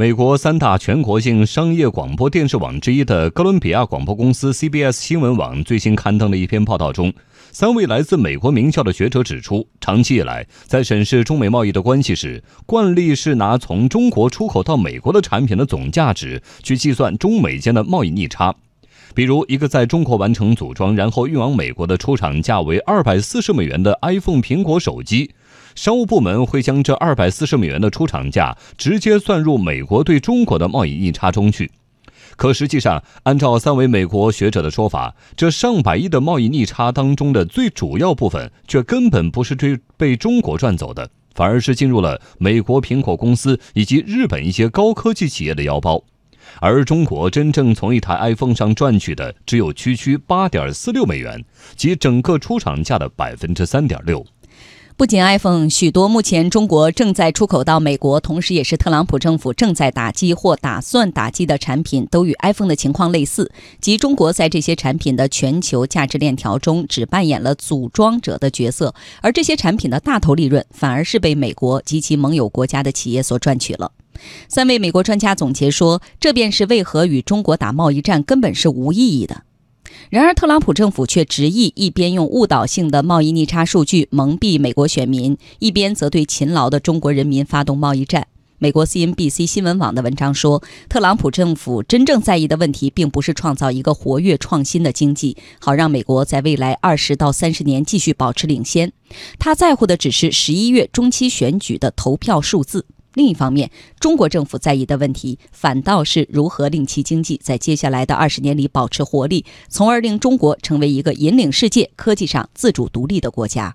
美国三大全国性商业广播电视网之一的哥伦比亚广播公司 （CBS） 新闻网最新刊登的一篇报道中，三位来自美国名校的学者指出，长期以来，在审视中美贸易的关系时，惯例是拿从中国出口到美国的产品的总价值去计算中美间的贸易逆差。比如，一个在中国完成组装然后运往美国的出厂价为二百四十美元的 iPhone 苹果手机。商务部门会将这二百四十美元的出厂价直接算入美国对中国的贸易逆差中去，可实际上，按照三位美国学者的说法，这上百亿的贸易逆差当中的最主要部分却根本不是被被中国赚走的，反而是进入了美国苹果公司以及日本一些高科技企业的腰包，而中国真正从一台 iPhone 上赚取的只有区区八点四六美元，即整个出厂价的百分之三点六。不仅 iPhone，许多目前中国正在出口到美国，同时也是特朗普政府正在打击或打算打击的产品，都与 iPhone 的情况类似，即中国在这些产品的全球价值链条中只扮演了组装者的角色，而这些产品的大头利润反而是被美国及其盟友国家的企业所赚取了。三位美国专家总结说，这便是为何与中国打贸易战根本是无意义的。然而，特朗普政府却执意一边用误导性的贸易逆差数据蒙蔽美国选民，一边则对勤劳的中国人民发动贸易战。美国 CNBC 新闻网的文章说，特朗普政府真正在意的问题，并不是创造一个活跃创新的经济，好让美国在未来二十到三十年继续保持领先。他在乎的只是十一月中期选举的投票数字。另一方面，中国政府在意的问题反倒是如何令其经济在接下来的二十年里保持活力，从而令中国成为一个引领世界、科技上自主独立的国家。